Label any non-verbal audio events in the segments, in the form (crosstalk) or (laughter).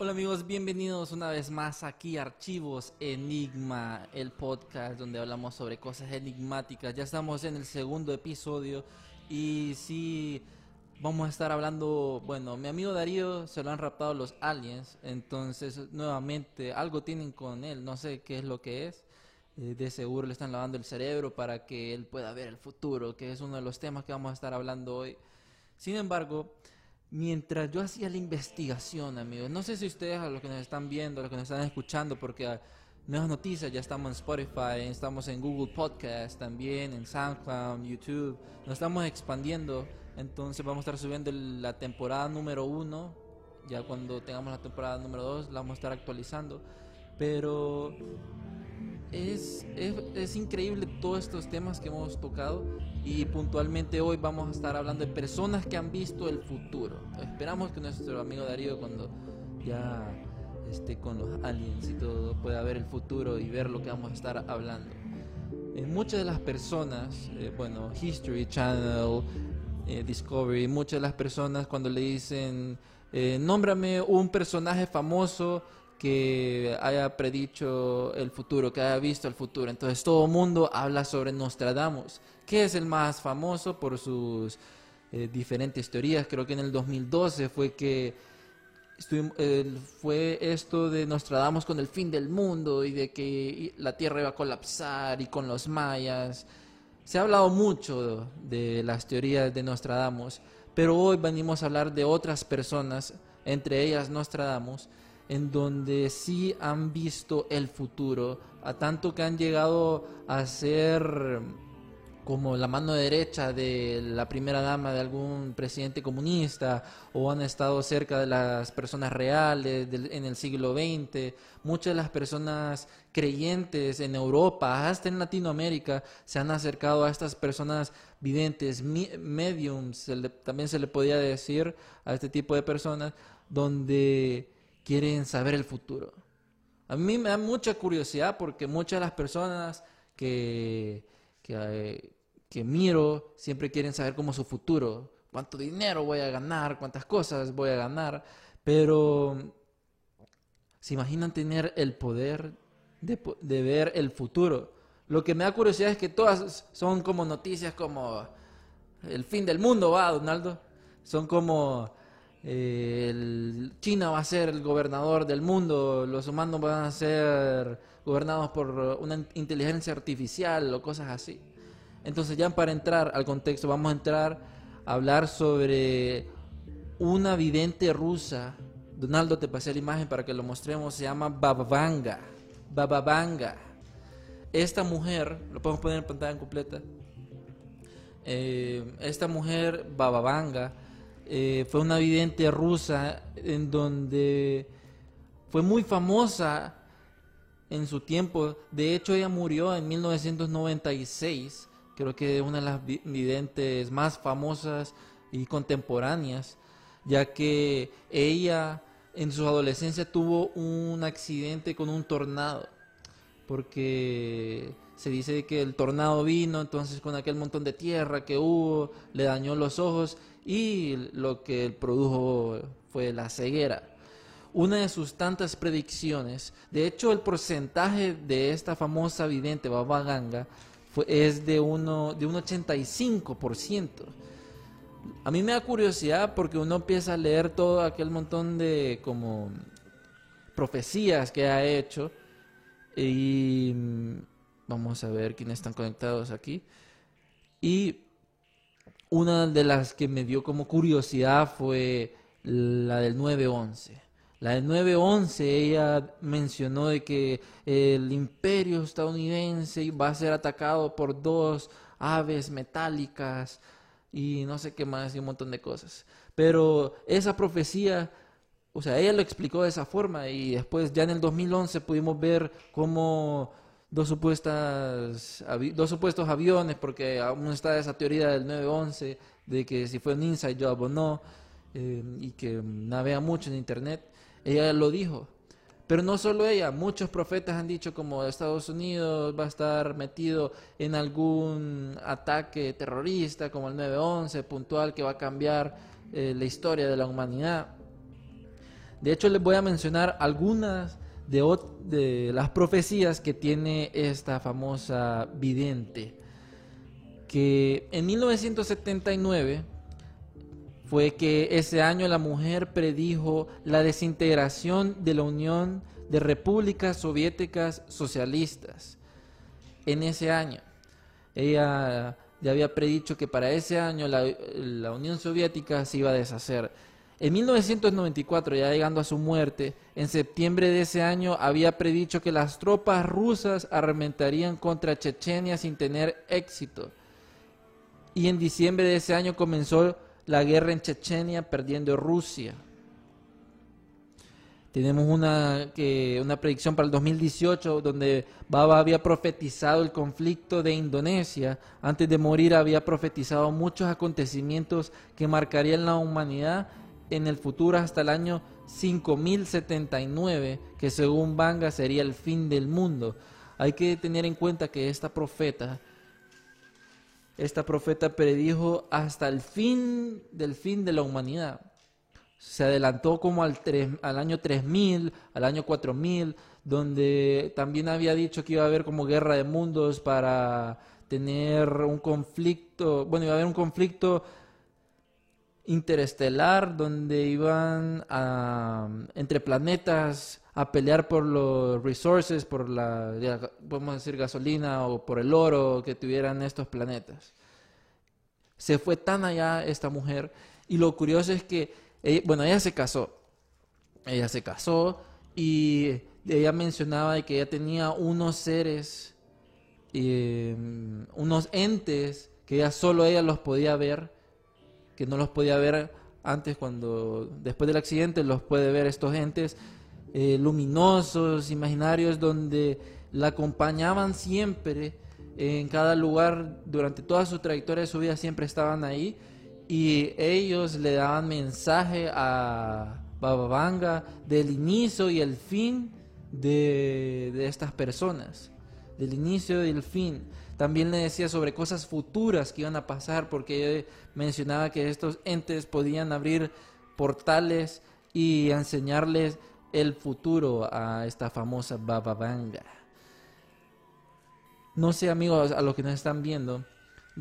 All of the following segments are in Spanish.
Hola amigos, bienvenidos una vez más aquí a Archivos Enigma, el podcast donde hablamos sobre cosas enigmáticas. Ya estamos en el segundo episodio y sí vamos a estar hablando, bueno, mi amigo Darío se lo han raptado los aliens, entonces nuevamente algo tienen con él, no sé qué es lo que es. Eh, De seguro le están lavando el cerebro para que él pueda ver el futuro, que es uno de los temas que vamos a estar hablando hoy. Sin embargo, mientras yo hacía la investigación, amigos, no sé si ustedes, a los que nos están viendo, a los que nos están escuchando, porque nuevas noticias, ya estamos en Spotify, estamos en Google Podcast también, en SoundCloud, YouTube, nos estamos expandiendo, entonces vamos a estar subiendo la temporada número uno, ya cuando tengamos la temporada número dos, la vamos a estar actualizando, pero es, es, increíble todos estos temas que hemos tocado y puntualmente hoy vamos a estar hablando de personas que han visto el futuro. Esperamos que nuestro amigo Darío cuando ya esté con los aliens y todo pueda ver el futuro y ver lo que vamos a estar hablando. Eh, muchas de las personas, eh, bueno, History Channel, eh, Discovery, muchas de las personas cuando le dicen, eh, nómbrame un personaje famoso que haya predicho el futuro, que haya visto el futuro. Entonces todo el mundo habla sobre Nostradamus, que es el más famoso por sus eh, diferentes teorías. Creo que en el 2012 fue que fue esto de Nostradamus con el fin del mundo y de que la Tierra iba a colapsar y con los mayas. Se ha hablado mucho de las teorías de Nostradamus, pero hoy venimos a hablar de otras personas, entre ellas Nostradamus, en donde sí han visto el futuro, a tanto que han llegado a ser como la mano derecha de la primera dama de algún presidente comunista o han estado cerca de las personas reales del- en el siglo XX. Muchas de las personas creyentes en Europa, hasta en Latinoamérica, se han acercado a estas personas videntes, mi- mediums, también se le podía decir a este tipo de personas, donde quieren saber el futuro. A mí me da mucha curiosidad porque muchas de las personas que, que, eh, que miro siempre quieren saber cómo su futuro, cuánto dinero voy a ganar, cuántas cosas voy a ganar, pero se imaginan tener el poder de, de ver el futuro. Lo que me da curiosidad es que todas son como noticias como el fin del mundo, va, Donaldo. Son como eh, China va a ser el gobernador del mundo, los humanos van a ser gobernados por una inteligencia artificial o cosas así. Entonces ya para entrar al contexto, vamos a entrar a hablar sobre una vidente rusa. Donaldo, te pasé la imagen para que lo mostremos. Se llama Bababanga. Bababanga. Esta mujer, lo podemos poner en pantalla completa. Eh, esta mujer, Bababanga, eh, fue una vidente rusa en donde fue muy famosa en su tiempo. De hecho, ella murió en 1996. Creo que es una de las vi- videntes más famosas y contemporáneas, ya que ella en su adolescencia tuvo un accidente con un tornado, porque se dice que el tornado vino, entonces con aquel montón de tierra que hubo, le dañó los ojos y lo que produjo fue la ceguera una de sus tantas predicciones. De hecho, el porcentaje de esta famosa vidente Baba Ganga fue, es de, uno, de un 85%. A mí me da curiosidad porque uno empieza a leer todo aquel montón de como profecías que ha hecho Y mm, vamos a ver quiénes están conectados aquí. Y una de las que me dio como curiosidad fue la del 911. La del 911, ella mencionó de que el imperio estadounidense va a ser atacado por dos aves metálicas y no sé qué más y un montón de cosas. Pero esa profecía, o sea, ella lo explicó de esa forma y después ya en el 2011 pudimos ver cómo dos supuestas dos supuestos aviones porque aún está esa teoría del 911 de que si fue un inside job o no eh, y que navega mucho en internet ella lo dijo pero no solo ella, muchos profetas han dicho como Estados Unidos va a estar metido en algún ataque terrorista como el 9-11 puntual que va a cambiar eh, la historia de la humanidad. De hecho, les voy a mencionar algunas de, las profecías que tiene esta famosa vidente. Que en 1979 fue que ese año la mujer predijo la desintegración de la Unión de Repúblicas Soviéticas Socialistas. En ese año, ella ya había predicho que para ese año la, la Unión Soviética se iba a deshacer. En 1994, ya llegando a su muerte, en septiembre de ese año había predicho que las tropas rusas arrementarían contra Chechenia sin tener éxito. Y en diciembre de ese año comenzó la guerra en Chechenia perdiendo Rusia. Tenemos una, que, una predicción para el 2018 donde Baba había profetizado el conflicto de Indonesia. Antes de morir había profetizado muchos acontecimientos que marcarían la humanidad en el futuro hasta el año 5079, que según Banga sería el fin del mundo. Hay que tener en cuenta que esta profeta esta profeta predijo hasta el fin del fin de la humanidad. Se adelantó como al, al año 3000, al año 4000, donde también había dicho que iba a haber como guerra de mundos para tener un conflicto, bueno, iba a haber un conflicto interestelar donde iban entre planetas a pelear por los resources, por la, podemos decir, gasolina o por el oro que tuvieran estos planetas. Se fue tan allá esta mujer y lo curioso es que, bueno, ella se casó, ella se casó y ella mencionaba que ella tenía unos seres, em, unos entes que ella solo ella los podía ver, que no los podía ver antes cuando, después del accidente, los puede ver estos entes eh, luminosos, imaginarios, donde la acompañaban siempre en cada lugar, durante toda su trayectoria de su vida, siempre estaban ahí y ellos le daban mensaje a Bababanga del inicio y el fin de, de estas personas, del inicio y el fin. También le decía sobre cosas futuras que iban a pasar, porque mencionaba que estos entes podían abrir portales y enseñarles el futuro a esta famosa Baba Vanga. No sé amigos, a los que nos están viendo,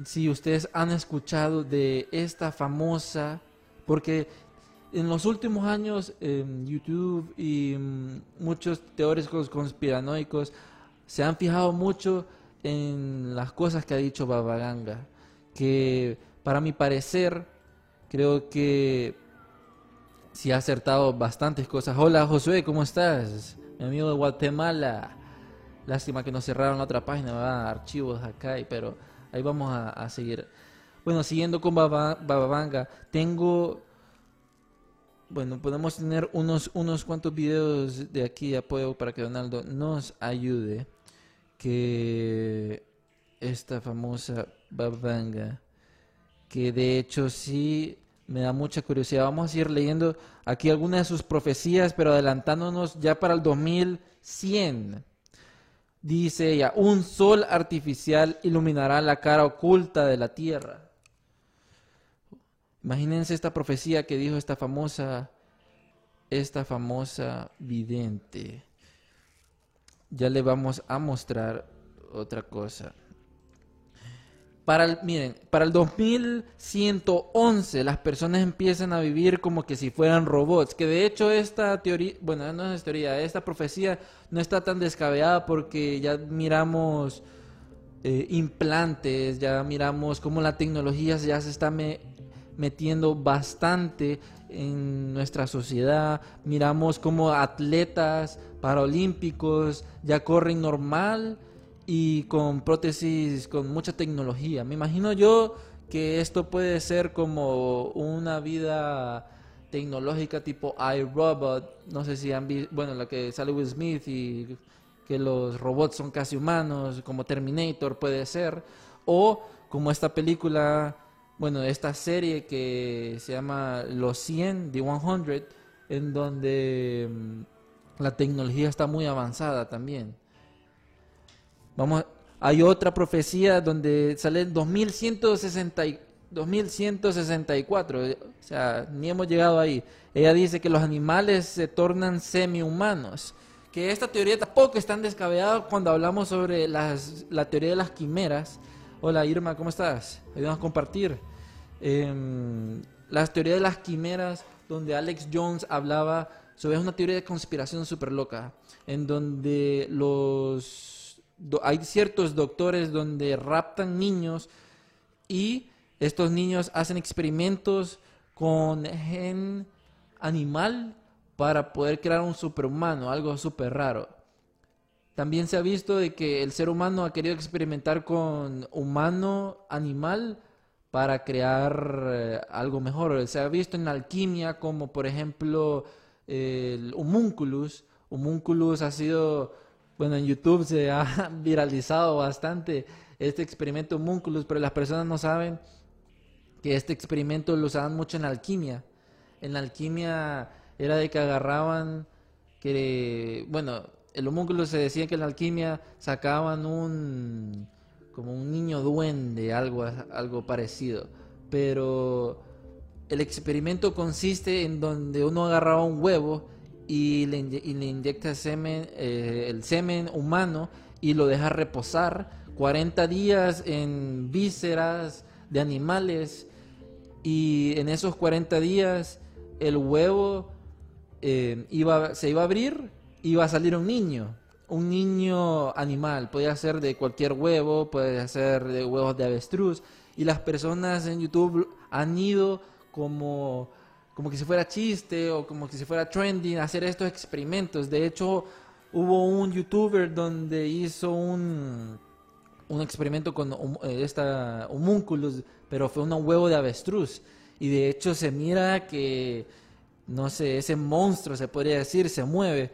si ustedes han escuchado de esta famosa, porque en los últimos años en YouTube y mm, muchos teóricos conspiranoicos se han fijado mucho en las cosas que ha dicho Baba Vanga, que para mi parecer creo que si ha acertado bastantes cosas. Hola Josué, ¿cómo estás? Mi amigo de Guatemala. Lástima que nos cerraron la otra página, ¿verdad? archivos acá, pero ahí vamos a, seguir. Bueno, siguiendo con Bababanga, tengo, bueno, podemos tener unos, unos cuantos videos de aquí de apoyo para que Donaldo nos ayude. Que esta famosa Bababanga, que de hecho sí me da mucha curiosidad. Vamos a ir leyendo aquí algunas de sus profecías, pero adelantándonos ya para el 2100. Dice ella, un sol artificial iluminará la cara oculta de la tierra. Imagínense esta profecía que dijo esta famosa, esta famosa vidente. Ya le vamos a mostrar otra cosa. Para el, miren, para el 2111 las personas empiezan a vivir como que si fueran robots, que de hecho esta teoría, bueno, no es teoría, esta profecía no está tan descabellada porque ya miramos eh, implantes, ya miramos cómo la tecnología ya se está me- metiendo bastante en nuestra sociedad, miramos cómo atletas paralímpicos ya corren normal y con prótesis con mucha tecnología. Me imagino yo que esto puede ser como una vida tecnológica tipo iRobot, no sé si han visto, bueno, la que sale Will Smith y que los robots son casi humanos, como Terminator puede ser, o como esta película, bueno, esta serie que se llama Los 100, The 100, en donde mm, la tecnología está muy avanzada también. Vamos, hay otra profecía donde sale en 2160 y- 2164, eh, o sea, ni hemos llegado ahí. Ella dice que los animales se tornan semi-humanos. Que esta teoría tampoco es tan descabellada cuando hablamos sobre las, la teoría de las quimeras. Hola Irma, ¿cómo estás? Ayúdanos a compartir. Em, las teorías de las quimeras, donde Alex Jones hablaba sobre una teoría de conspiración súper loca, en donde los hay ciertos doctores donde raptan niños y estos niños hacen experimentos con gen animal para poder crear un superhumano, algo súper raro. También se ha visto de que el ser humano ha querido experimentar con humano animal para crear eh, algo mejor. Se ha visto en alquimia como por ejemplo el homunculus. Homunculus ha sido, bueno, en YouTube se ha (laughs) viralizado bastante este experimento homunculus, pero las personas no saben que este experimento lo usaban mucho en alquimia. En la alquimia era de que agarraban, que, bueno, el homúnculo se decía que en la alquimia sacaban un, como un niño duende, algo, algo parecido. Pero el experimento consiste en donde uno agarraba un huevo y le, inye- y le inyecta semen, eh, el semen humano y lo deja reposar 40 días en vísceras de animales y en esos 40 días el huevo eh, iba, se iba a abrir iba a salir un niño, un niño animal, podía ser de cualquier huevo, puede ser de huevos de avestruz, y las personas en YouTube han ido como, como que si fuera chiste o como que si fuera trending a hacer estos experimentos. De hecho, hubo un youtuber donde hizo un, un experimento con eh, esta homúnculos, pero fue un huevo de avestruz. Y de hecho se mira que, no sé, ese monstruo se podría decir, se mueve.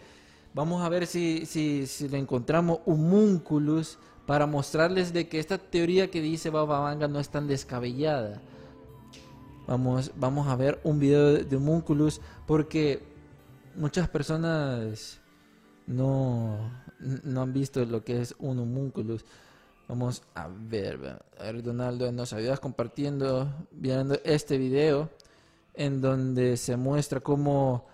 Vamos a ver si, si, si le encontramos homúnculus para mostrarles de que esta teoría que dice Baba Vanga no es tan descabellada. Vamos, vamos a ver un video de, de homúnculus porque muchas personas no, no han visto lo que es un homúnculus. Vamos a ver, ve- a ver Donaldo, nos ayudas compartiendo, viendo este video en donde se muestra cómo,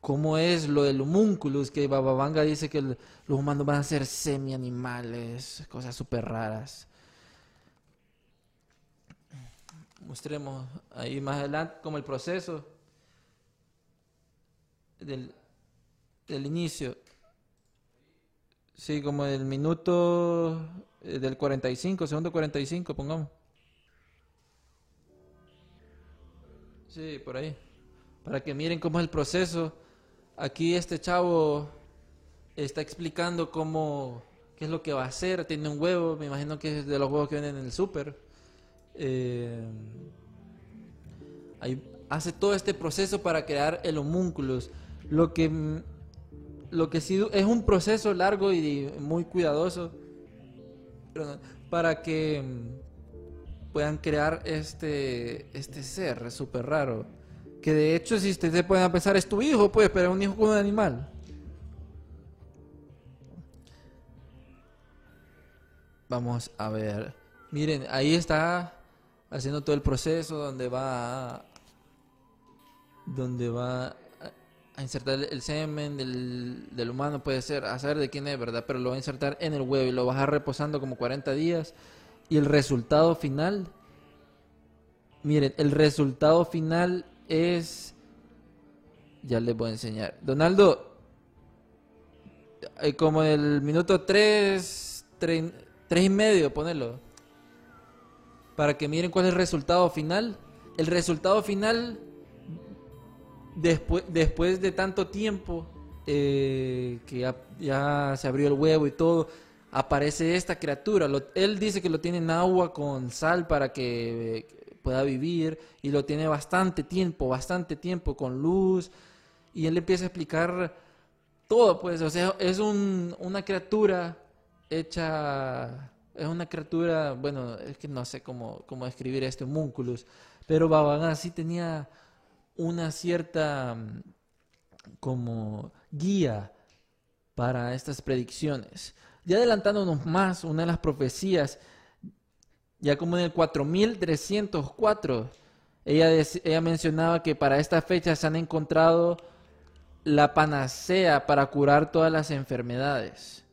cómo es lo del homúnculus, que Bababanga dice que los humanos van a ser semi-animales, cosas súper raras. Mostremos ahí más adelante como el proceso del, del inicio. Sí, como el minuto eh, del 45, segundo 45, pongamos. Sí, por ahí. Para que miren cómo es el proceso. Aquí este chavo está explicando cómo, qué es lo que va a hacer. Tiene un huevo, me imagino que es de los huevos que venden en el súper. Eh, hace todo este proceso para crear el homúnculus. Lo que, lo que sí es un proceso largo y muy cuidadoso para que puedan crear este, este ser súper raro. Que de hecho, si ustedes se pueden pensar, es tu hijo, pues, pero es un hijo con un animal. Vamos a ver. Miren, ahí está haciendo todo el proceso donde va a, donde va a, insertar el, el semen del, del humano, puede ser, a saber de quién es, ¿verdad? Pero lo va a insertar en el huevo y lo va a dejar reposando como 40 días Y el resultado final, miren, el resultado final es, ya les voy a enseñar. Donaldo, eh, como el minuto 3, 3, y medio, ponelo. Para que miren cuál es el resultado final. El resultado final, después, después de tanto tiempo, eh, que ya, se abrió el huevo y todo, aparece esta criatura. Él dice que lo tiene en agua con sal para que pueda vivir y lo tiene bastante tiempo, bastante tiempo con luz. Y él empieza a explicar todo, pues, o sea, es un, una criatura hecha, es una criatura, bueno, es que no sé cómo, cómo describir este homúnculus, pero Babagán sí tenía una cierta mm, como guía para estas predicciones. Ya adelantándonos más, una de las profecías, ya como en el 4304, ella, ella mencionaba que para esta fecha se han encontrado la panacea para curar todas las enfermedades.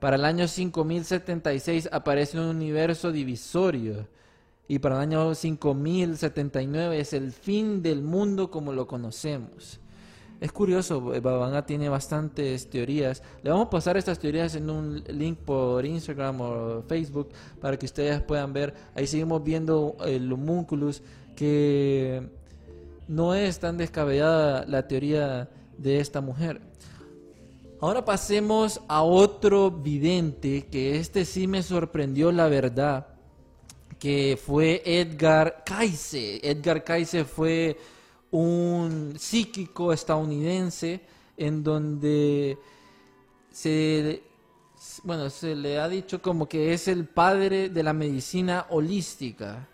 Para el año 5076 aparece un universo divisorio y para el año 5079 es el fin del mundo como lo conocemos. Es curioso, eh, Babanga tiene bastantes teorías. Le vamos a pasar estas teorías en un link por Instagram o Facebook para que ustedes puedan ver. Ahí seguimos viendo el homúnculus que no es tan descabellada la teoría de esta mujer. Ahora pasemos a otro vidente que este sí me sorprendió la verdad, que fue Edgar Cayce. Edgar Cayce fue un psíquico estadounidense en donde se bueno, se le ha dicho como que es el padre de la medicina holística.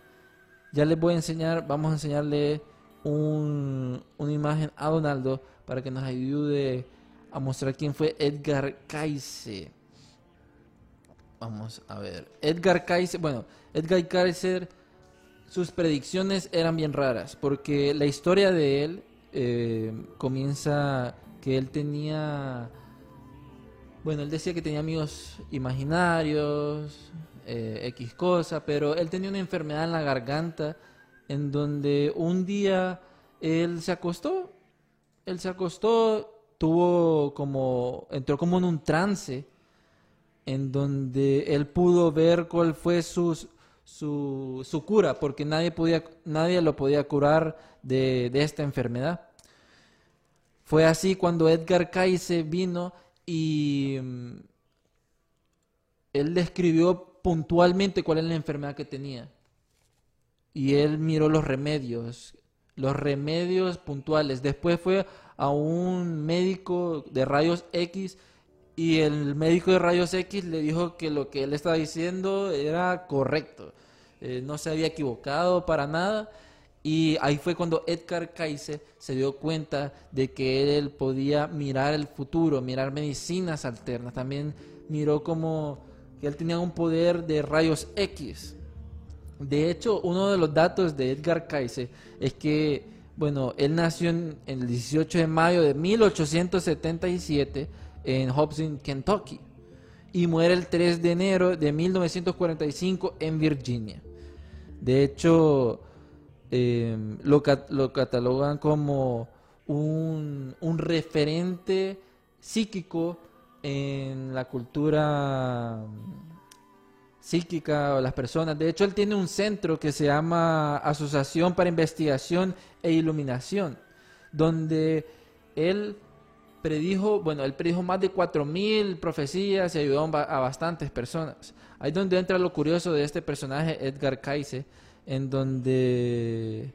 Ya les voy a enseñar, vamos a enseñarle un- una imagen a Donaldo para que nos ayude a mostrar quién fue Edgar Cayce. Vamos a ver. Edgar Cayce, bueno, Edgar Cayce, sus predicciones eran bien raras, porque la historia de él eh, comienza que él tenía, bueno, él decía que tenía amigos imaginarios, eh, X cosa, pero él tenía una enfermedad en la garganta, en donde un día él se acostó, él se acostó, tuvo como, entró como en un trance, en donde él pudo ver cuál fue su, su, su cura, porque nadie, podía, nadie lo podía curar de, de esta enfermedad. Fue así cuando Edgar Cayce vino y mm, él describió puntualmente cuál es la enfermedad que tenía. Y él miró los remedios, los remedios puntuales. Después fue a un médico de rayos X y el médico de rayos X le dijo que lo que él estaba diciendo era correcto. Eh, no se había equivocado para nada. Y ahí fue cuando Edgar Cayce se dio cuenta de que él podía mirar el futuro, mirar medicinas alternas. También miró como que él tenía un poder de rayos X. De hecho, uno de los datos de Edgar Cayce es que, bueno, él nació en, el 18 de mayo de 1877 en Hobson, Kentucky, y muere el 3 de enero de 1945 en Virginia. De hecho, eh, lo, lo catalogan como un, un referente psíquico en la cultura psíquica o las personas. De hecho, él tiene un centro que se llama Asociación para Investigación e Iluminación, donde él predijo, bueno, él predijo más de 4.000 profecías y ayudó a ba- a bastantes personas. Ahí es donde entra lo curioso de este personaje, Edgar Cayce, en donde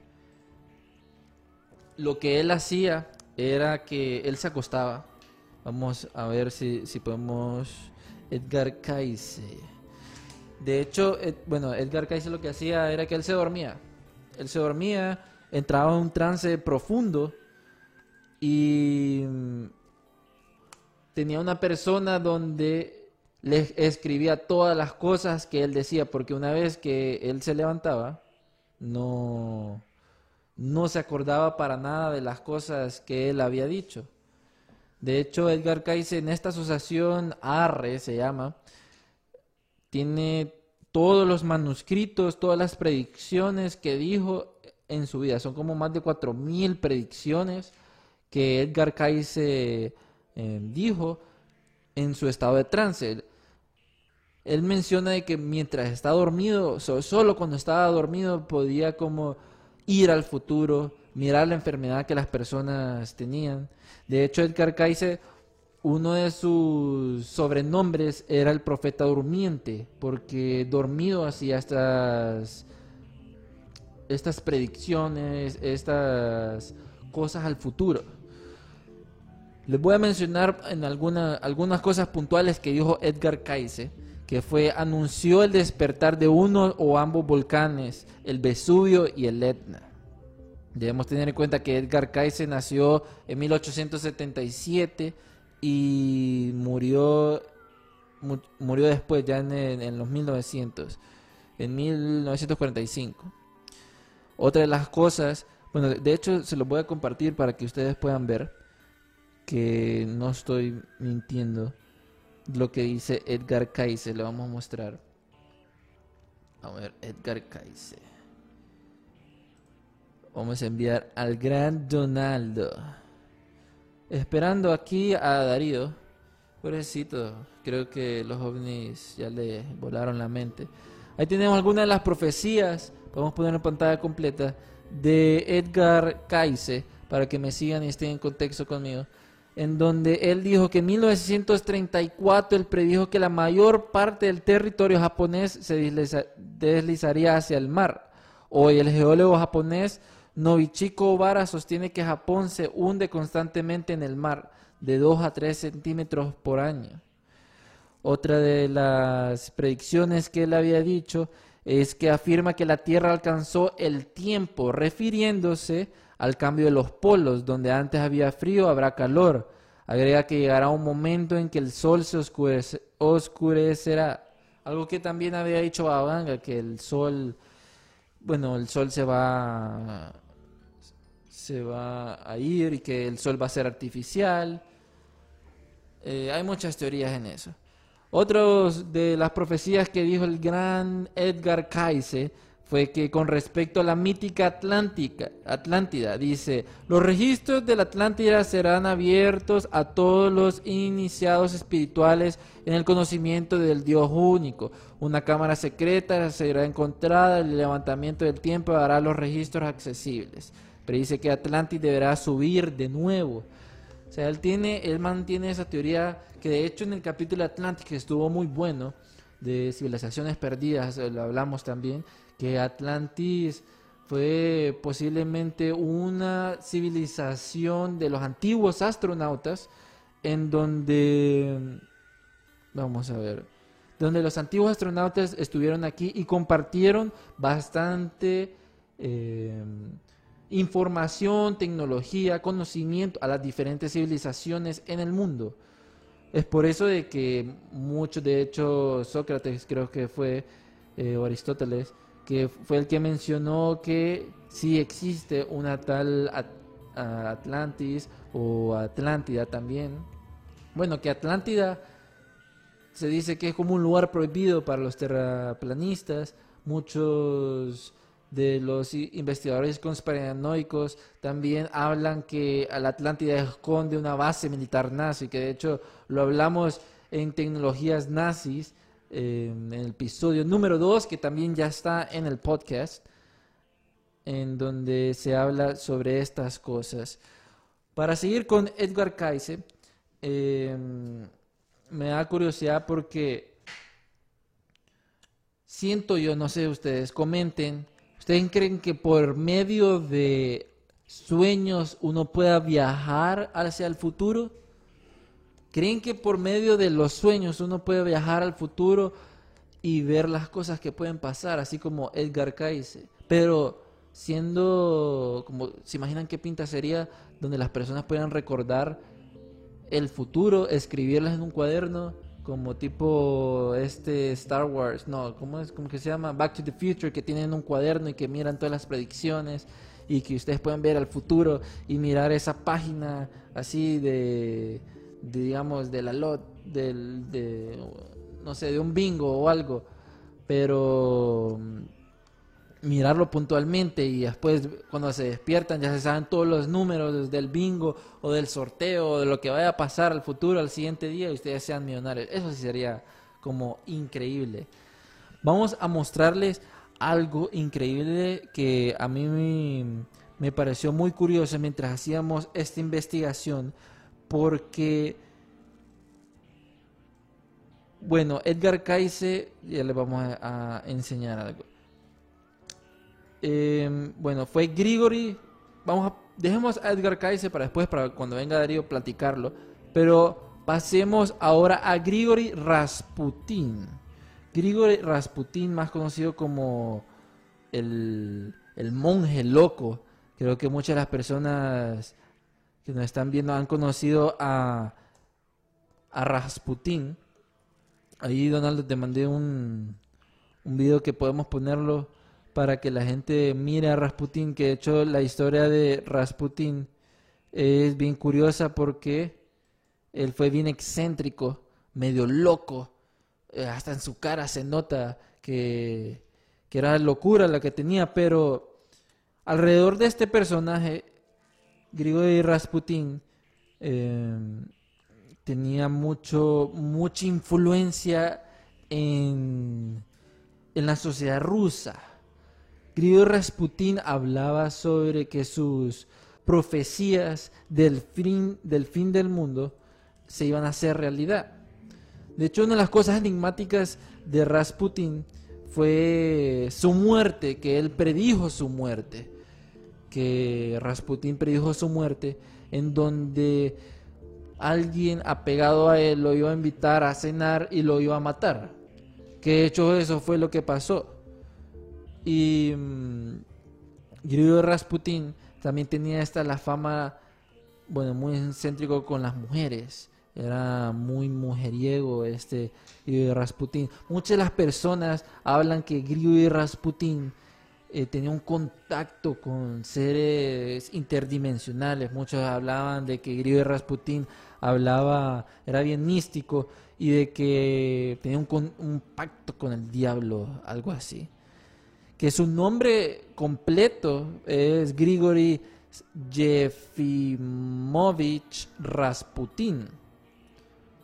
lo que él hacía era que él se acostaba. Vamos a ver si, si podemos... Edgar Cayce. De hecho, bueno, Edgar Cayce lo que hacía era que él se dormía. Él se dormía, entraba en un trance profundo y tenía una persona donde le escribía todas las cosas que él decía, porque una vez que él se levantaba, no, no se acordaba para nada de las cosas que él había dicho. De hecho, Edgar Cayce en esta asociación ARRE se llama, tiene todos los manuscritos, todas las predicciones que dijo en su vida. Son como más de 4.000 predicciones que Edgar Cayce eh, dijo en su estado de trance. Él menciona de que mientras estaba dormido, solo cuando estaba dormido podía como ir al futuro, mirar la enfermedad que las personas tenían. De hecho, Edgar Cayce, uno de sus sobrenombres era el profeta durmiente, porque dormido hacía estas, estas predicciones, estas cosas al futuro. Les voy a mencionar en alguna, algunas cosas puntuales que dijo Edgar Cayce, que fue anunció el despertar de uno o ambos volcanes, el Vesubio y el Etna. Debemos tener en cuenta que Edgar Cayce nació en 1877 y murió, murió después, ya en, en los 1900, en 1945. Otra de las cosas, bueno, de hecho se los voy a compartir para que ustedes puedan ver que no estoy mintiendo lo que dice Edgar Cayce, le vamos a mostrar. A ver, Edgar Cayce. Vamos a enviar al gran Donaldo. Esperando aquí a Darío. Pobrecito, creo que los ovnis ya le volaron la mente. Ahí tenemos algunas de las profecías, podemos poner en pantalla completa, de Edgar Cayce, para que me sigan y estén en contexto conmigo en donde él dijo que en 1934 él predijo que la mayor parte del territorio japonés se deslizaría hacia el mar. Hoy el geólogo japonés Novichiko Obara sostiene que Japón se hunde constantemente en el mar, de 2 a 3 centímetros por año. Otra de las predicciones que él había dicho es que afirma que la Tierra alcanzó el tiempo, refiriéndose al cambio de los polos, donde antes había frío, habrá calor. Agrega que llegará un momento en que el sol se oscurecerá. Algo que también había dicho Babanga, que el sol, bueno, el sol se va, se va a ir y que el sol va a ser artificial. Eh, hay muchas teorías en eso. Otros de las profecías que dijo el gran Edgar Cayce fue que con respecto a la mítica Atlántica, Atlántida, dice, los registros de la Atlántida serán abiertos a todos los iniciados espirituales en el conocimiento del Dios único. Una cámara secreta será encontrada, el levantamiento del tiempo hará los registros accesibles. Pero dice que Atlantis deberá subir de nuevo. O sea, él, tiene, él mantiene esa teoría que de hecho en el capítulo Atlántico estuvo muy bueno, de civilizaciones perdidas, lo hablamos también, que Atlantis fue posiblemente una civilización de los antiguos astronautas en donde, vamos a ver, donde los antiguos astronautas estuvieron aquí y compartieron bastante eh, información, tecnología, conocimiento a las diferentes civilizaciones en el mundo. Es por eso de que muchos, de hecho, Sócrates creo que fue, eh, o Aristóteles, que fue el que mencionó que sí existe una tal Atlantis o Atlántida también. Bueno, que Atlántida se dice que es como un lugar prohibido para los terraplanistas. Muchos de los investigadores conspiranoicos también hablan que la Atlántida esconde una base militar nazi, que de hecho lo hablamos en tecnologías nazis, en el episodio número 2, que también ya está en el podcast, en donde se habla sobre estas cosas. Para seguir con Edgar Cayce, em, me da curiosidad porque siento yo, no sé ustedes, comenten, ¿ustedes creen que por medio de sueños uno pueda viajar hacia el futuro? ¿Creen que por medio de los sueños uno puede viajar al futuro y ver las cosas que pueden pasar, así como Edgar Cayce? Pero siendo, como, ¿se imaginan qué pinta sería donde las personas puedan recordar el futuro, escribirlas en un cuaderno, como tipo este Star Wars, no, ¿cómo es? ¿Cómo que se llama? Back to the Future, que tienen un cuaderno y que miran todas las predicciones y que ustedes pueden ver al futuro y mirar esa página así de digamos, de la lot, del, de, no sé, de un bingo o algo, pero mm, mirarlo puntualmente y después cuando se despiertan ya se saben todos los números del bingo o del sorteo o de lo que vaya a pasar al futuro, al siguiente día y ustedes sean millonarios. Eso sí sería como increíble. Vamos a mostrarles algo increíble que a mí me pareció muy curioso mientras hacíamos esta investigación porque bueno, Edgar Cayce, ya le vamos a, enseñar algo. Em, bueno, fue Grigori. Vamos a, dejemos a Edgar Cayce para después, para cuando venga Darío, platicarlo. Pero pasemos ahora a Grigori Rasputin. Grigori Rasputin, más conocido como el, el monje loco. Creo que muchas de las personas que nos están viendo han conocido a, a Rasputin. Ahí, Donaldo, te mandé un, un video que podemos ponerlo para que la gente mire a Rasputin, que de hecho la historia de Rasputin es bien curiosa porque él fue bien excéntrico, medio loco, eh, hasta en su cara se nota que, que era locura la que tenía, pero alrededor de este personaje, Grigori Rasputin, eh, tenía mucho, mucha influencia en, en la sociedad rusa. Grigori Rasputin hablaba sobre que sus profecías del fin, del fin del mundo se iban a hacer realidad. De hecho, una de las cosas enigmáticas de Rasputin fue su muerte, que él predijo su muerte, que Rasputin predijo su muerte, en donde alguien apegado a él lo iba a invitar a cenar y lo iba a matar. Que de hecho eso fue lo que pasó. Y mmm, Rasputin también tenía esta la fama, bueno, muy excéntrico con las mujeres. Era muy mujeriego este Grigori Rasputin. Muchas de las personas hablan que Grigori Rasputin eh, tenía un contacto con seres interdimensionales. Muchos hablaban de que Grigori Rasputin hablaba, era bien místico y de que tenía un, un pacto con el diablo, algo así. Que su nombre completo es Grigori Yefimovich Rasputin.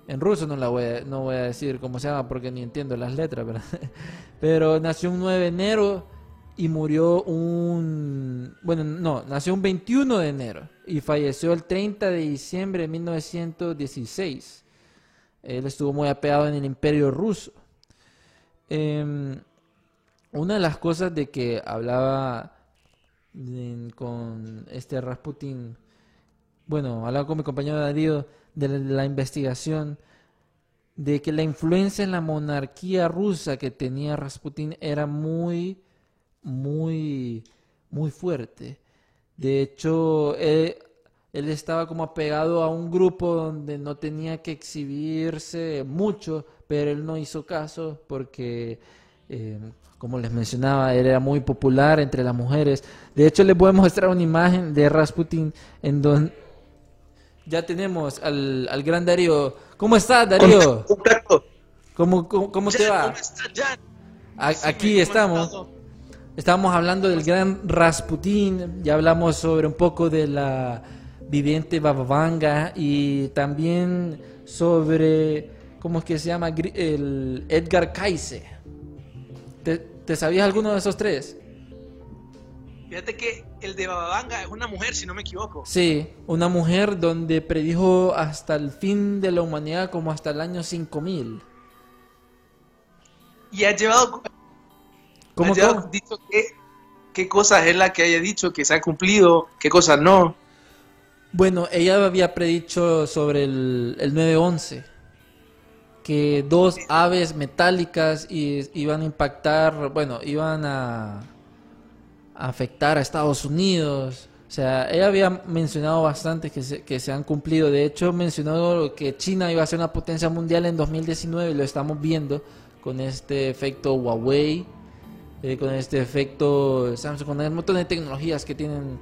En ruso no, la voy a, no voy a decir cómo se llama porque ni entiendo las letras, (laughs) pero nació un 9 de enero y murió un... Bueno, no, nació un 21 de enero y falleció el 30 de diciembre de 1916. Él estuvo muy apegado en el imperio ruso. Eh, una de las cosas de que hablaba con este Rasputin, bueno, hablaba con mi compañero Darío de la investigación, de que la influencia en la monarquía rusa que tenía Rasputin era muy muy, muy fuerte. De hecho, él, él, estaba como apegado a un grupo donde no tenía que exhibirse mucho, pero él no hizo caso porque, eh, como les mencionaba, él era muy popular entre las mujeres. De hecho, les voy a mostrar una imagen de Rasputin en donde ya tenemos al, al gran Darío. ¿Cómo estás, Darío? ¿Cómo, cómo, cómo te va? ¿Cómo estás, Jan? Aquí estamos. Estábamos hablando del gran Rasputín, ya hablamos sobre un poco de la viviente Baba Vanga y también sobre, ¿cómo es que se llama? El Edgar Cayce. ¿Te, ¿Te, sabías alguno de esos tres? Fíjate que el de Baba Vanga es una mujer, si no me equivoco. Sí, una mujer donde predijo hasta el fin de la humanidad como hasta el año 5000. Y ha llevado ¿Cómo, haya cómo? dicho qué, qué cosas es la que haya dicho que se ha cumplido, qué cosas no. Bueno, ella había predicho sobre el, el 9-11 que dos aves metálicas i- iban a impactar, bueno, iban a, a afectar a Estados Unidos. O sea, ella había mencionado bastante que se, que se han cumplido. De hecho, mencionó que China iba a ser una potencia mundial en 2019 y lo estamos viendo con este efecto Huawei eh, con este efecto Samsung, con el montón de tecnologías que tienen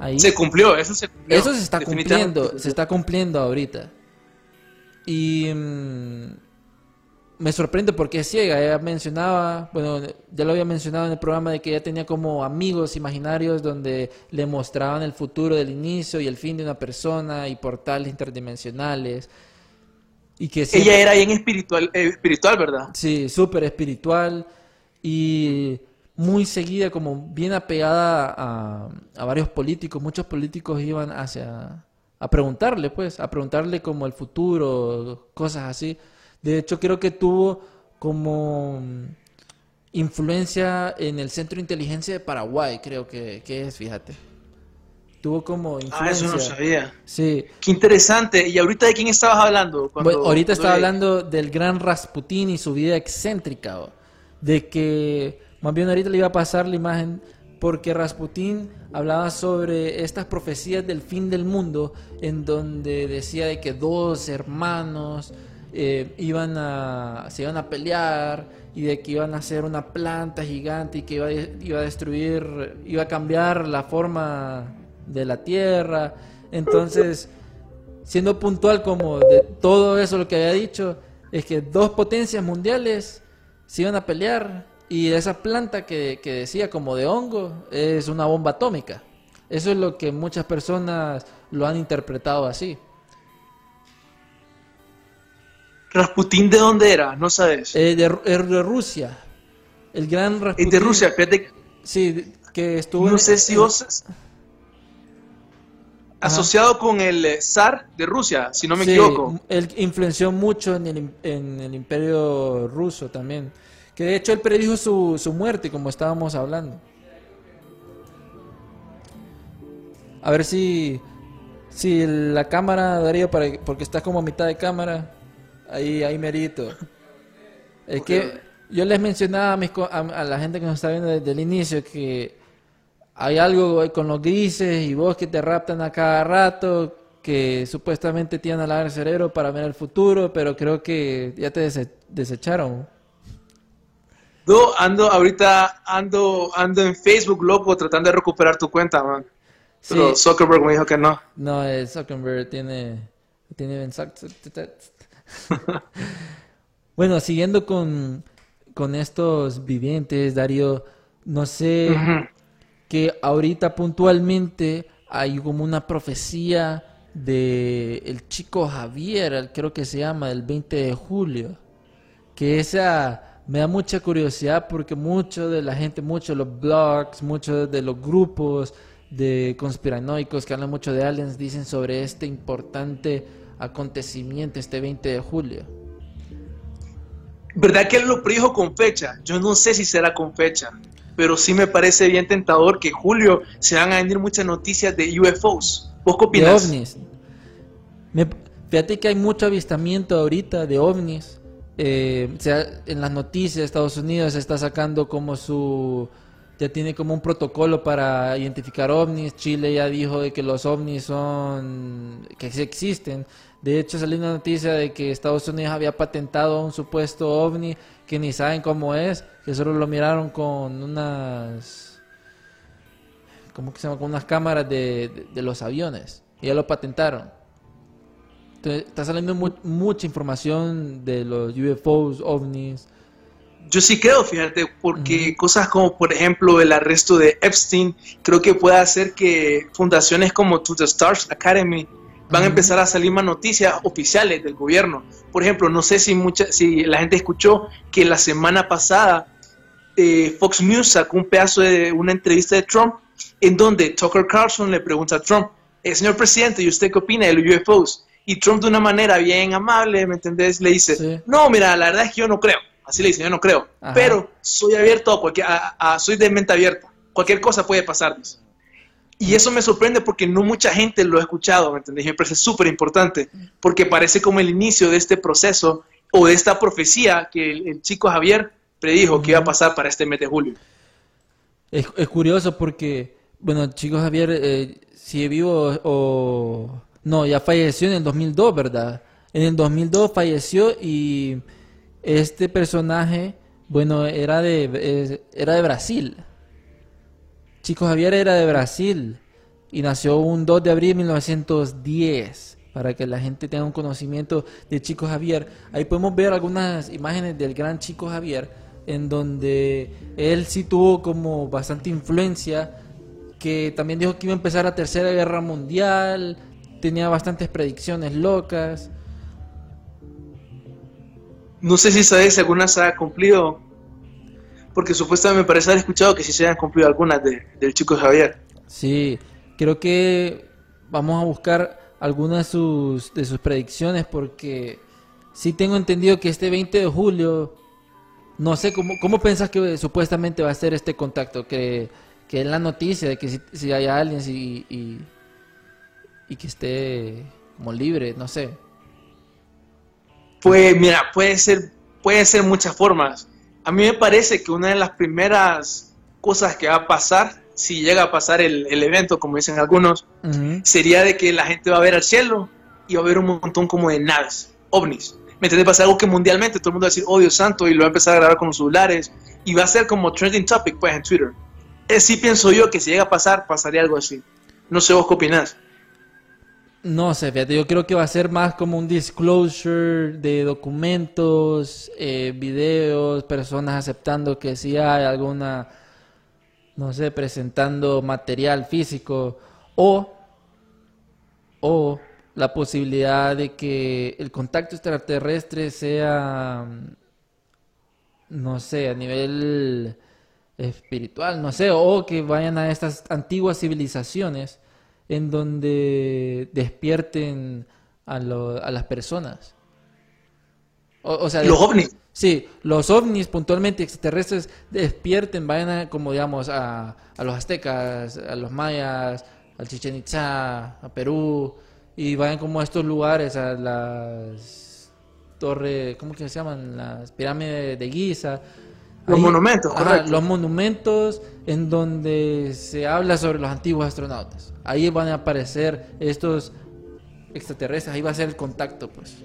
ahí. Se cumplió, eso se cumplió. Eso se está cumpliendo, se está cumpliendo ahorita. Y mm, me sorprende porque es ciega. Ella mencionaba, bueno, ya lo había mencionado en el programa de que ella tenía como amigos imaginarios donde le mostraban el futuro del inicio y el fin de una persona y portales interdimensionales. Y que siempre- Ella era bien espiritual, eh, espiritual, ¿verdad? Sí, súper espiritual y muy seguida, como bien apegada a, a varios políticos. Muchos políticos iban hacia a preguntarle, pues, a preguntarle como el futuro, cosas así. De hecho, creo que tuvo como influencia en el Centro de Inteligencia de Paraguay, creo que, que es, fíjate. Tuvo como Ah, eso no influencia. sabía. Sí, Qué interesante. ¿Y ahorita de quién estabas hablando? Cuando- bueno, ahorita estaba hablando del gran Rasputín y su vida excéntrica, o, de que más bien ahorita le iba a pasar la imagen porque Rasputín hablaba sobre estas profecías del fin del mundo en donde decía de que dos hermanos eh, iban a se iban a pelear y de que iban a hacer una planta gigante y que iba, iba a destruir iba a cambiar la forma de la tierra. Entonces siendo puntual como de todo eso lo que había dicho, es que dos potencias mundiales se iban a pelear y esa planta que, que decía como de hongo es una bomba atómica. Eso es lo que muchas personas lo han interpretado así. ¿Rasputín de dónde era? No sabes. Eh, de, de Rusia. El gran es Rasputín. de Rusia, fíjate. Sí, que estuvo... No en- sé si en- vos... Asociado con el eh, zar de Rusia, si no me Sí, equivoco. Él influenció mucho en el, en el imperio ruso también. Que de hecho él predijo su, su muerte, como estábamos hablando. A ver si, si la cámara, Darío, para, porque estás como a mitad de cámara, ahí, ahí merito. Es que yo les mencionaba a, mis a, a la gente que nos está viendo desde el inicio que hay algo con los grises y vos que te raptan a cada rato, que supuestamente te iban a lavar el cerebro para ver el futuro, pero creo que ya te dese- desecharon. No, ando ahorita, ando, ando en Facebook, loco, tratando de recuperar tu cuenta, man. Pero Sí. Zuckerberg me dijo que no. No, el Zuckerberg tiene... tiene (laughs) bueno, siguiendo con, con estos vivientes, Darío, no sé... que ahorita puntualmente hay como una profecía de el chico Javier, creo que se llama, del 20 de julio. Que esa me da mucha curiosidad porque mucho de la gente, muchos de los blogs, muchos de los grupos de conspiranoicos que hablan mucho de aliens dicen sobre este importante acontecimiento este 20 de julio. ¿Verdad que él lo predijo con fecha? Yo no sé si será con fecha, pero sí me parece bien tentador que julio se van a venir muchas noticias de UFOs. ¿Vos qué De opinas? ovnis. Me- fíjate que hay mucho avistamiento ahorita de ovnis. Eh, sea, en las noticias de Estados Unidos está sacando como su... Ya tiene como un protocolo para identificar ovnis. Chile ya dijo de que los ovnis son... que existen. De hecho salió una noticia de que Estados Unidos había patentado un supuesto ovni que ni saben cómo es. Que solo lo miraron con unas... ¿Cómo que se llama? Con unas cámaras de, de- de los aviones. Y ya lo patentaron. Entonces, está saliendo mu- mucha información de los UFOs, ovnis. Yo sí creo, fíjate, porque cosas como, por ejemplo, el arresto de Epstein, creo que puede hacer que fundaciones como To the Stars Academy van a empezar a salir más noticias oficiales del gobierno. Por ejemplo, no sé si mucha, si la gente escuchó que la semana pasada eh, Fox News sacó un pedazo de una entrevista de Trump en donde Tucker Carlson le pregunta a Trump, eh, señor presidente, ¿y usted qué opina de los UFOs? Y Trump de una manera bien amable, ¿me entendés? Le dice, Sí. no, mira, la verdad es que yo no creo. Así le dice, yo no creo. Ajá. Pero soy abierto a cualquier, a- a- soy de mente abierta. Cualquier cosa puede pasar, dice. Y eso me sorprende porque no mucha gente lo ha escuchado, ¿me entendés? Me parece súper importante porque parece como el inicio de este proceso o de esta profecía que el, el chico Javier predijo que iba a pasar para este mes de julio. Es, es curioso porque, bueno, chicos, Javier, eh, sigue vivo o... No, ya falleció en el 2002, ¿verdad? En el 2002 falleció y este personaje, bueno, era de, era de Brasil. Chico Javier era de Brasil y nació un 2 de abril de 1910 para que la gente tenga un conocimiento de Chico Javier. Ahí podemos ver algunas imágenes del gran Chico Javier, en donde él sí tuvo como bastante influencia, que también dijo que iba a empezar la Tercera Guerra Mundial, tenía bastantes predicciones locas. No sé si sabes si algunas se ha cumplido, porque supuestamente me parece haber escuchado que sí se han cumplido algunas de- del chico Javier. Sí, creo que vamos a buscar algunas de sus, de sus predicciones porque sí tengo entendido que este 20 de julio, no sé, ¿cómo, cómo pensás que supuestamente va a ser este contacto? Que, que es la noticia de que si, si hay aliens y, y, y que esté como libre, no sé. Pues mira, puede ser, puede ser muchas formas. A mí me parece que una de las primeras cosas que va a pasar, si llega a pasar el, el evento, como dicen algunos, sería de que la gente va a ver al cielo y va a ver un montón como de naves, ovnis. ¿Me entiendes? Va a ser algo que mundialmente todo el mundo va a decir, oh Dios santo, y lo va a empezar a grabar con los celulares y va a ser como trending topic pues en Twitter. Eh, sí pienso yo que si llega a pasar, pasaría algo así. No sé vos qué opinás. No sé, fíjate, yo creo que va a ser más como un disclosure de documentos, eh, videos, personas aceptando que sí hay alguna, no sé, presentando material físico o, o la posibilidad de que el contacto extraterrestre sea, no sé, a nivel espiritual, no sé, o que vayan a estas antiguas civilizaciones en donde despierten a, lo- a las personas. O, o sea, Los ovnis. Sí, los ovnis puntualmente extraterrestres despierten, vayan a, como digamos a, a los aztecas, a los mayas, al Chichen Itza, a Perú, y vayan como a estos lugares, a las torres, ¿cómo que se llaman? Las pirámides de Giza. Los monumentos, ajá, correcto. los monumentos en donde se habla sobre los antiguos astronautas. Ahí van a aparecer estos extraterrestres, ahí va a ser el contacto, pues.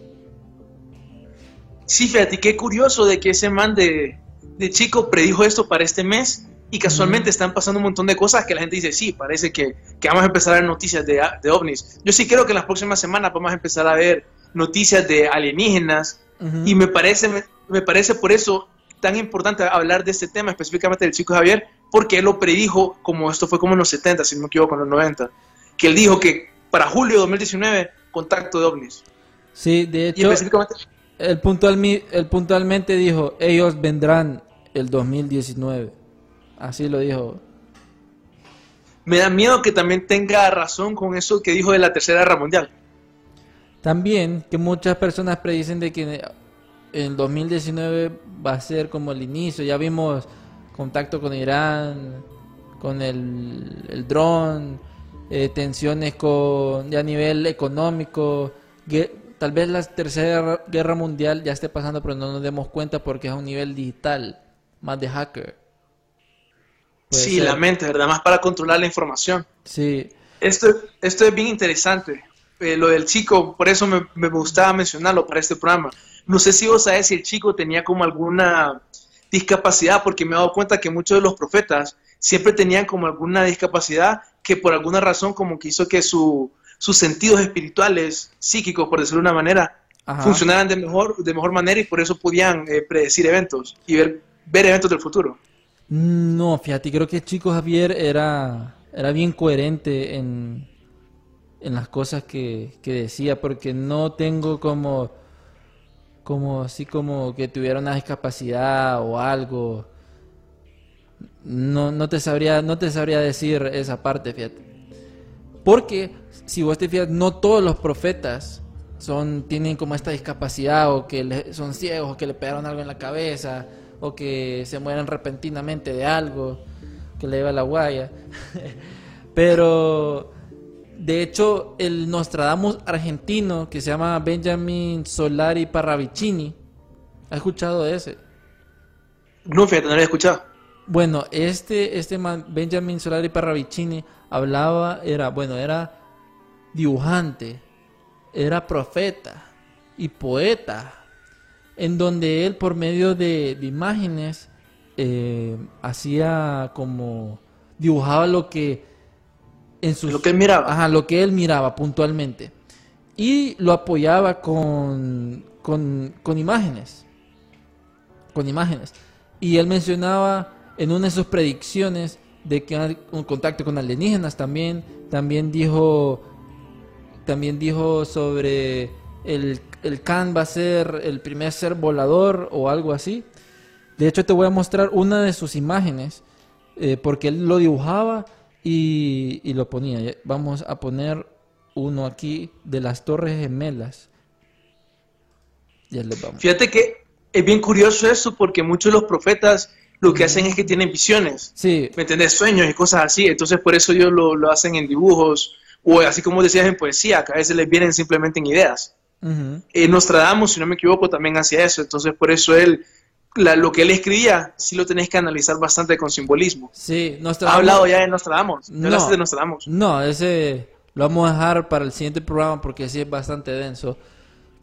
Sí, fíjate, qué curioso de que ese man de, de chico predijo esto para este mes y casualmente están pasando un montón de cosas que la gente dice, sí, parece que, que vamos a empezar a ver noticias de, de ovnis. Yo sí creo que en las próximas semanas vamos a empezar a ver noticias de alienígenas Ujú. y me parece, me, me parece por eso tan importante hablar de este tema, específicamente del chico Javier, porque él lo predijo, como esto fue como en los 70, si no me equivoco, en los 90, que él dijo que para julio de 2019, contacto de ovnis. Sí, de Y hecho, específicamente, él, puntual, él puntualmente dijo, ellos vendrán el 2019. Así lo dijo. me da miedo que también tenga razón con eso que dijo de la Tercera Guerra Mundial. También que muchas personas predicen de que en 2019 va a ser como el inicio. Ya vimos contacto con Irán, con el, el dron, eh, tensiones con ya a nivel económico. tal vez la tercera guerra mundial ya esté pasando, pero no nos demos cuenta porque es a un nivel digital, más de hacker. Puede Sí, ser. la mente, ¿verdad? Más para controlar la información. Sí, Esto, esto es bien interesante. Eh, lo del chico, por eso me, me gustaba mencionarlo para este programa. No sé si vos sabés si el chico tenía como alguna discapacidad, porque me he dado cuenta que muchos de los profetas siempre tenían como alguna discapacidad que por alguna razón como que hizo que su, sus sentidos espirituales, psíquicos, por decirlo de una manera, Ajá. funcionaran de mejor, de mejor manera y por eso podían eh, predecir eventos y ver, ver eventos del futuro. No, fíjate, creo que Chico Javier era, era bien coherente en, en las cosas que, que decía, porque no tengo como, como así como que tuviera una discapacidad o algo. No, no te sabría, no te sabría decir esa parte, fíjate. Porque si vos te fijas, no todos los profetas son, tienen como esta discapacidad o que son ciegos o que le pegaron algo en la cabeza o que se mueren repentinamente de algo que le lleva la guaya. (laughs) Pero de hecho el Nostradamus argentino que se llama Benjamin Solari Parravicini, ¿has escuchado de ese? No, fíjate, no lo había escuchado. Bueno, este, este man, Benjamin Solari Parravicini hablaba, era, bueno, era dibujante, era profeta y poeta, en donde él por medio de, de imágenes eh, hacía como, dibujaba lo que en sus... Lo que él miraba. Ajá, lo que él miraba puntualmente. y lo apoyaba con, con, con imágenes. Con imágenes. Y él mencionaba en una de sus predicciones de que hay un contacto con alienígenas también. También dijo, también dijo sobre el, el Khan va a ser el primer ser volador o algo así. De hecho, te voy a mostrar una de sus imágenes eh, porque él lo dibujaba y, y lo ponía. Vamos a poner uno aquí de las Torres Gemelas. Ya les vamos. Fíjate que es bien curioso eso porque muchos de los profetas lo que hacen es que tienen visiones, Sí, ¿me entendés? Sueños y cosas así. Entonces por eso ellos lo, lo hacen en dibujos o así como decías en poesía, que a veces les vienen simplemente en ideas. ujú, Eh, Nostradamus, si no me equivoco, también hacía eso. Entonces por eso él, la- lo que él escribía, sí lo tenés que analizar bastante con simbolismo. sí. ¿Has Nostradamus- hablado ya de Nostradamus? ¿Te No. hablaste de Nostradamus? No, ese lo vamos a dejar para el siguiente programa porque sí es bastante denso.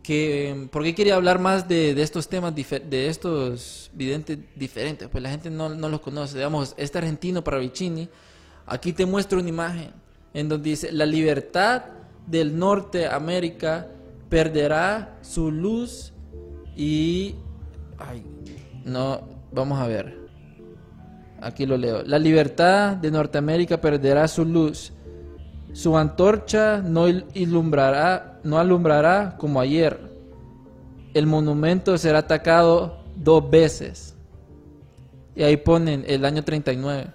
Que, porque quería hablar más de, de estos temas, de estos videntes diferentes. Pues la gente no, no los conoce. Digamos, este argentino Paravicini, aquí te muestro una imagen en donde dice: La libertad del norte América perderá su luz y. Ay, no, vamos a ver. Aquí lo leo. La libertad de Norteamérica perderá su luz. Su antorcha no il- ilumbrará, no alumbrará como ayer. El monumento será atacado dos veces. Y ahí ponen el año 39.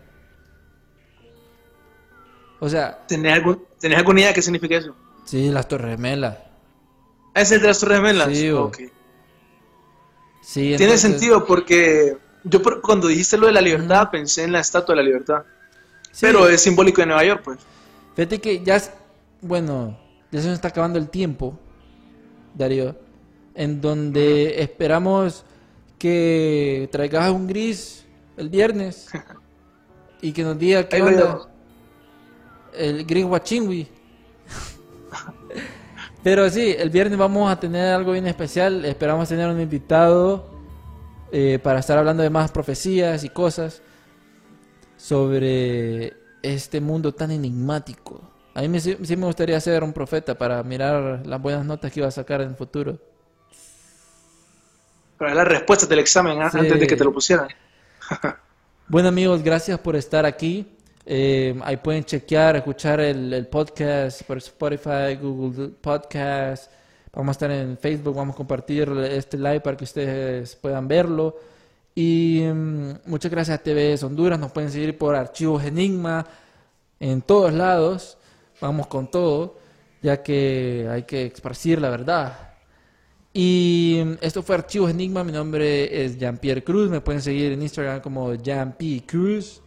O sea, ¿Tenés, algún- ¿Tenés alguna idea de qué significa eso? sí, las Torres Gemelas. ¿Es el de las Torres Gemelas? Sí, o- Ok. Sí, Tiene entonces- sentido porque yo cuando dijiste lo de la libertad pensé en la Estatua de la Libertad. Sí. Pero es simbólico de Nueva York, pues. Fíjate que ya, es- bueno, ya se nos está acabando el tiempo, Darío, en donde esperamos que traigas un gris el viernes (laughs) y que nos diga qué onda el gris guachingui. Pero sí, el viernes vamos a tener algo bien especial, esperamos tener un invitado eh, para estar hablando de más profecías y cosas sobre este mundo tan enigmático. A mí me, sí me gustaría ser un profeta para mirar las buenas notas que iba a sacar en el futuro. Para la respuesta del examen ¿ah? Sí. antes de que te lo pusieran. Bueno amigos, gracias por estar aquí. Eh, ahí pueden chequear, escuchar el, podcast por Spotify, Google Podcast. Vamos a estar en Facebook, vamos a compartir este live para que ustedes puedan verlo. Y mm, muchas gracias a TVS Honduras. Nos pueden seguir por Archivos Enigma en todos lados. Vamos con todo, ya que hay que esparcir la verdad. Y mm, esto fue Archivos Enigma. Mi nombre es Jean-Pierre Cruz. Me pueden seguir en Instagram como Jean-P. Cruz.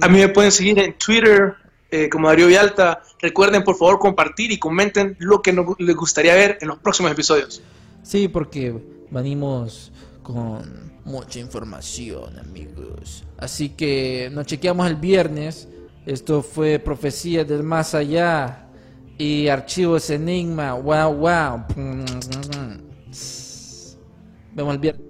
A mí me pueden seguir en Twitter eh, como Darío Vialta. Recuerden, por favor, compartir y comenten lo que nos, les gustaría ver en los próximos episodios. Sí, porque venimos con mucha información, amigos. Así que nos chequeamos el viernes. Esto fue Profecías del Más Allá y Archivos Enigma. Wow, wow. Vemos el viernes.